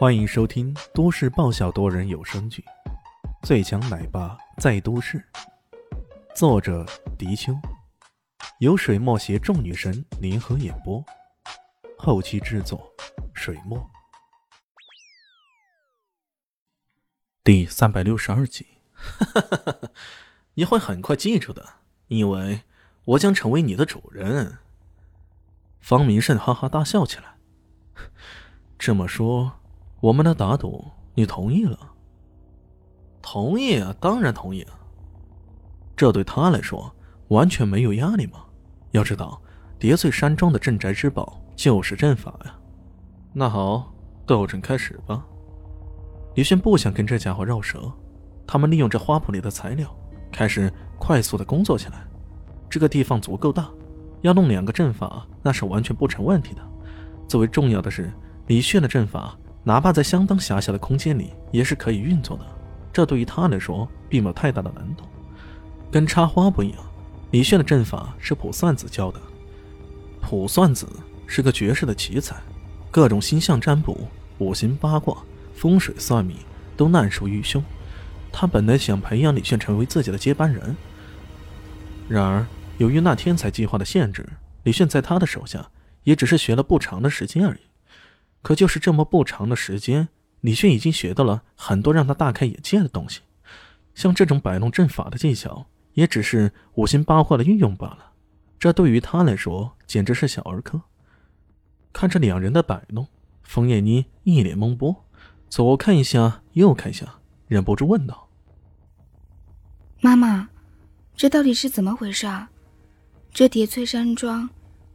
欢迎收听都市爆笑多人有声剧《最强奶爸在都市》，作者：迪秋，由水墨携众女神联合演播，后期制作：水墨。第三百六十二集，你会很快记住的，因为我将成为你的主人。方明胜哈哈大笑起来，这么说。我们的打赌，你同意了？同意啊，当然同意啊。这对他来说完全没有压力嘛。要知道，叠翠山庄的镇宅之宝就是阵法呀。那好，斗争开始吧。李轩不想跟这家伙绕舌，他们利用这花圃里的材料，开始快速的工作起来。这个地方足够大，要弄两个阵法那是完全不成问题的。最为重要的是，李炫的阵法。哪怕在相当狭小的空间里，也是可以运作的。这对于他来说，并没有太大的难度。跟插花不一样，李炫的阵法是卜算子教的。卜算子是个绝世的奇才，各种星象占卜、五行八卦、风水算命都难熟于胸。他本来想培养李炫成为自己的接班人，然而由于那天才计划的限制，李炫在他的手下也只是学了不长的时间而已。可就是这么不长的时间，李炫已经学到了很多让他大开眼界的东西，像这种摆弄阵法的技巧，也只是五行八卦的运用罢了。这对于他来说简直是小儿科。看着两人的摆弄，冯叶妮一脸懵波，左看一下，右看一下，忍不住问道：“妈妈，这到底是怎么回事啊？这叠翠山庄，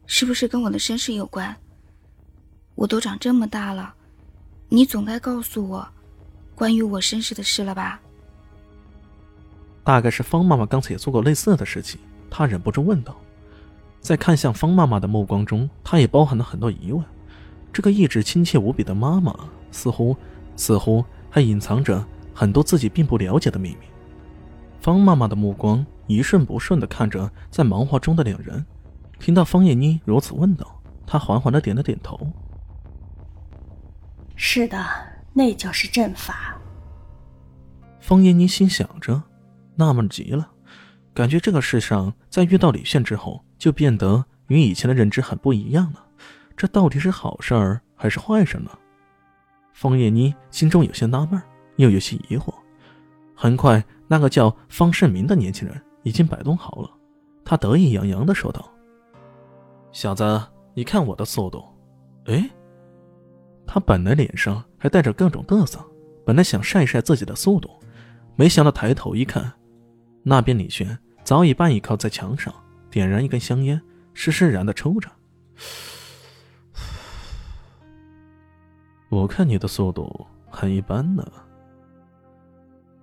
是不是跟我的身世有关？”我都长这么大了，你总该告诉我关于我身世的事了吧？大概是方妈妈刚才也做过类似的事情，她忍不住问道。在看向方妈妈的目光中，她也包含了很多疑问。这个一直亲切无比的妈妈，似乎似乎还隐藏着很多自己并不了解的秘密。方妈妈的目光一瞬不顺的看着在忙活中的两人，听到方叶妮如此问道，她缓缓的点了点头。是的，那就是阵法。方燕妮心想着，纳闷极了，感觉这个世上在遇到李炫之后，就变得与以前的认知很不一样了。这到底是好事儿还是坏事呢？方燕妮心中有些纳闷，又有些疑惑。很快，那个叫方胜明的年轻人已经摆动好了，他得意洋洋的说道：“小子，你看我的速度，哎。”他本来脸上还带着各种嘚瑟，本来想晒一晒自己的速度，没想到抬头一看，那边李轩早已半倚靠在墙上，点燃一根香烟，施施然的抽着。我看你的速度很一般呢。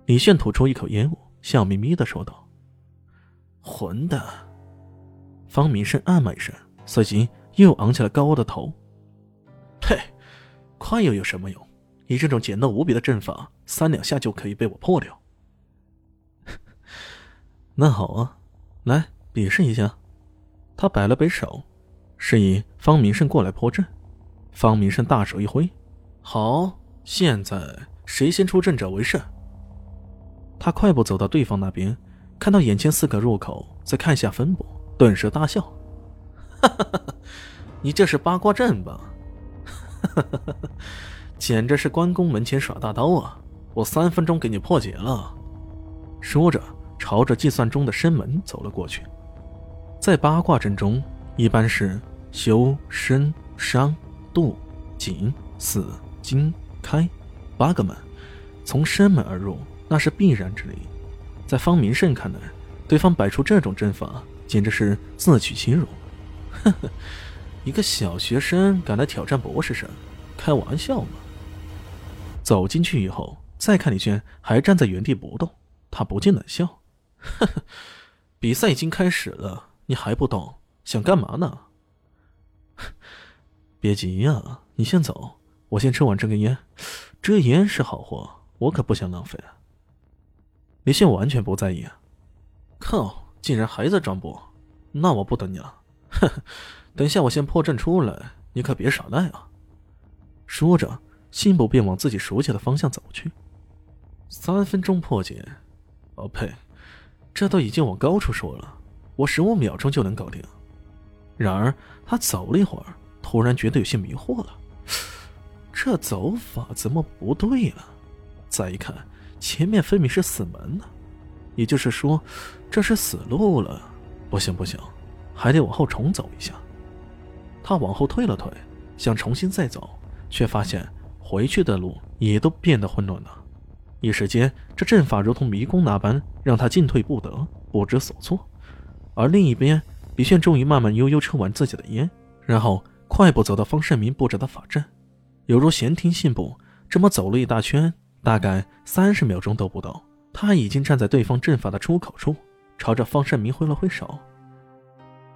李炫吐出一口烟雾，笑眯眯的说道：“混蛋！”方明生暗骂一声，随即又昂起了高傲的头。嘿。快又有什么用？你这种简陋无比的阵法，三两下就可以被我破掉。那好啊，来比试一下。他摆了摆手，示意方明胜过来破阵。方明胜大手一挥，好，现在谁先出阵者为胜。他快步走到对方那边，看到眼前四个入口，再看下分布，顿时大笑：“哈哈哈哈你这是八卦阵吧？” 简直是关公门前耍大刀啊！我三分钟给你破解了。说着，朝着计算中的生门走了过去。在八卦阵中，一般是修、生、伤、度、景、死、金、开八个门，从生门而入，那是必然之理。在方明胜看来，对方摆出这种阵法，简直是自取其辱。呵呵。一个小学生敢来挑战博士生，开玩笑吗？走进去以后，再看李轩还站在原地不动，他不禁冷笑：“呵呵，比赛已经开始了，你还不动，想干嘛呢？” 别急呀，你先走，我先抽完这根烟。这烟是好货，我可不想浪费。啊李轩完全不在意啊！靠，竟然还在装波，那我不等你了。呵呵。等下我先破阵出来，你可别耍赖啊！说着，信步便往自己熟悉的方向走去。三分钟破解，哦呸，这都已经往高处说了，我十五秒钟就能搞定。然而他走了一会儿，突然觉得有些迷惑了，这走法怎么不对了？再一看，前面分明是死门呢，也就是说，这是死路了。不行不行，还得往后重走一下。他往后退了退，想重新再走，却发现回去的路也都变得混乱了。一时间，这阵法如同迷宫那般，让他进退不得，不知所措。而另一边，李炫终于慢慢悠悠抽完自己的烟，然后快步走到方胜明布置的法阵，犹如闲庭信步，这么走了一大圈，大概三十秒钟都不到，他已经站在对方阵法的出口处，朝着方胜明挥了挥手：“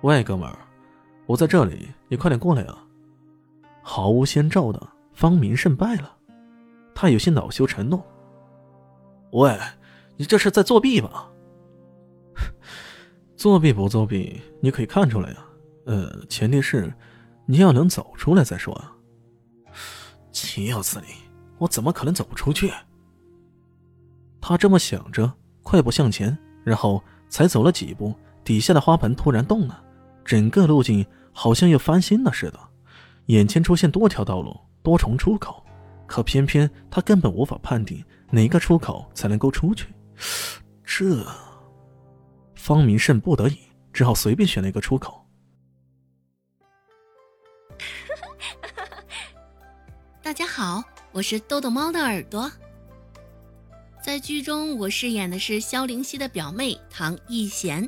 喂，哥们儿。”我在这里，你快点过来啊！毫无先兆的，方明胜败了，他有些恼羞成怒。喂，你这是在作弊吧？作弊不作弊，你可以看出来呀。呃，前提是你要能走出来再说啊。岂有此理！我怎么可能走不出去？他这么想着，快步向前，然后才走了几步，底下的花盆突然动了，整个路径。好像又翻新了似的，眼前出现多条道路、多重出口，可偏偏他根本无法判定哪个出口才能够出去。这，方明胜不得已只好随便选了一个出口。大家好，我是豆豆猫的耳朵。在剧中，我饰演的是萧灵溪的表妹唐艺贤。